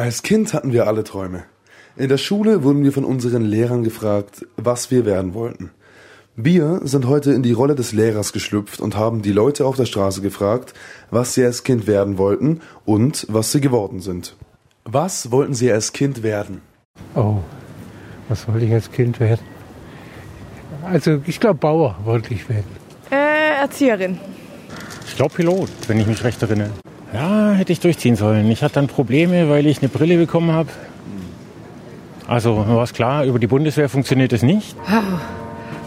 Als Kind hatten wir alle Träume. In der Schule wurden wir von unseren Lehrern gefragt, was wir werden wollten. Wir sind heute in die Rolle des Lehrers geschlüpft und haben die Leute auf der Straße gefragt, was sie als Kind werden wollten und was sie geworden sind. Was wollten Sie als Kind werden? Oh, was wollte ich als Kind werden? Also ich glaube Bauer wollte ich werden. Äh, Erzieherin. Ich glaube Pilot, wenn ich mich recht erinnere. Ja, hätte ich durchziehen sollen. Ich hatte dann Probleme, weil ich eine Brille bekommen habe. Also war es klar, über die Bundeswehr funktioniert es nicht.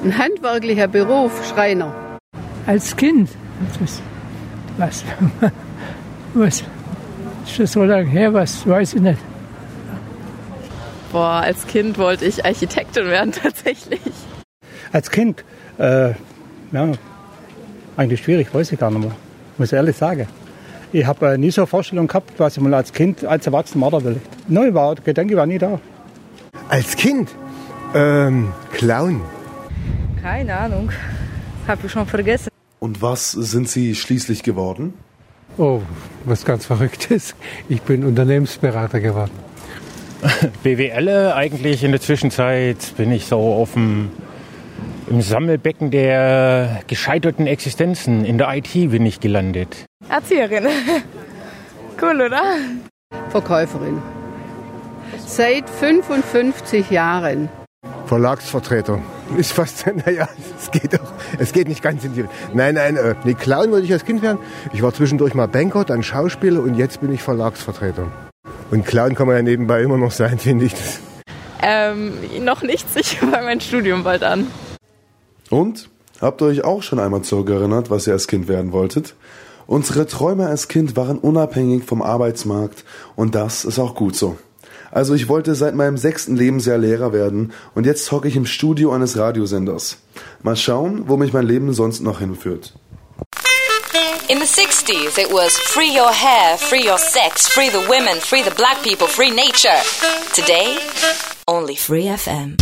Ein handwerklicher Beruf, Schreiner. Als Kind. Das, was? Was? Ist schon so lange her, was weiß ich nicht. Boah, als Kind wollte ich Architektin werden tatsächlich. Als Kind, äh, ja, eigentlich schwierig, weiß ich gar nicht mehr. Muss ich ehrlich sagen. Ich habe äh, nie so eine Vorstellung gehabt, was ich mal als Kind, als Erwachsener machen will. Nein, war, der Gedanke war nie da. Als Kind? Ähm, Clown. Keine Ahnung. Hab ich schon vergessen. Und was sind Sie schließlich geworden? Oh, was ganz Verrücktes. Ich bin Unternehmensberater geworden. BWL eigentlich in der Zwischenzeit bin ich so auf dem im Sammelbecken der gescheiterten Existenzen in der IT bin ich gelandet. Erzieherin. cool, oder? Verkäuferin. Seit 55 Jahren. Verlagsvertreter. Ist fast, naja, es geht doch, es geht nicht ganz in die, nein, nein, äh, nee, Clown wollte ich als Kind werden. Ich war zwischendurch mal Banker, dann Schauspieler und jetzt bin ich Verlagsvertreter. Und Clown kann man ja nebenbei immer noch sein, finde ich. Das. Ähm, noch nicht sicher bei mein Studium bald an. Und? Habt ihr euch auch schon einmal zurückerinnert, was ihr als Kind werden wolltet? Unsere Träume als Kind waren unabhängig vom Arbeitsmarkt und das ist auch gut so. Also ich wollte seit meinem sechsten Lebensjahr Lehrer werden und jetzt hocke ich im Studio eines Radiosenders. Mal schauen, wo mich mein Leben sonst noch hinführt. In the 60s, it was free your hair, free your sex, free the women, free the black people, free nature. Today, only free FM.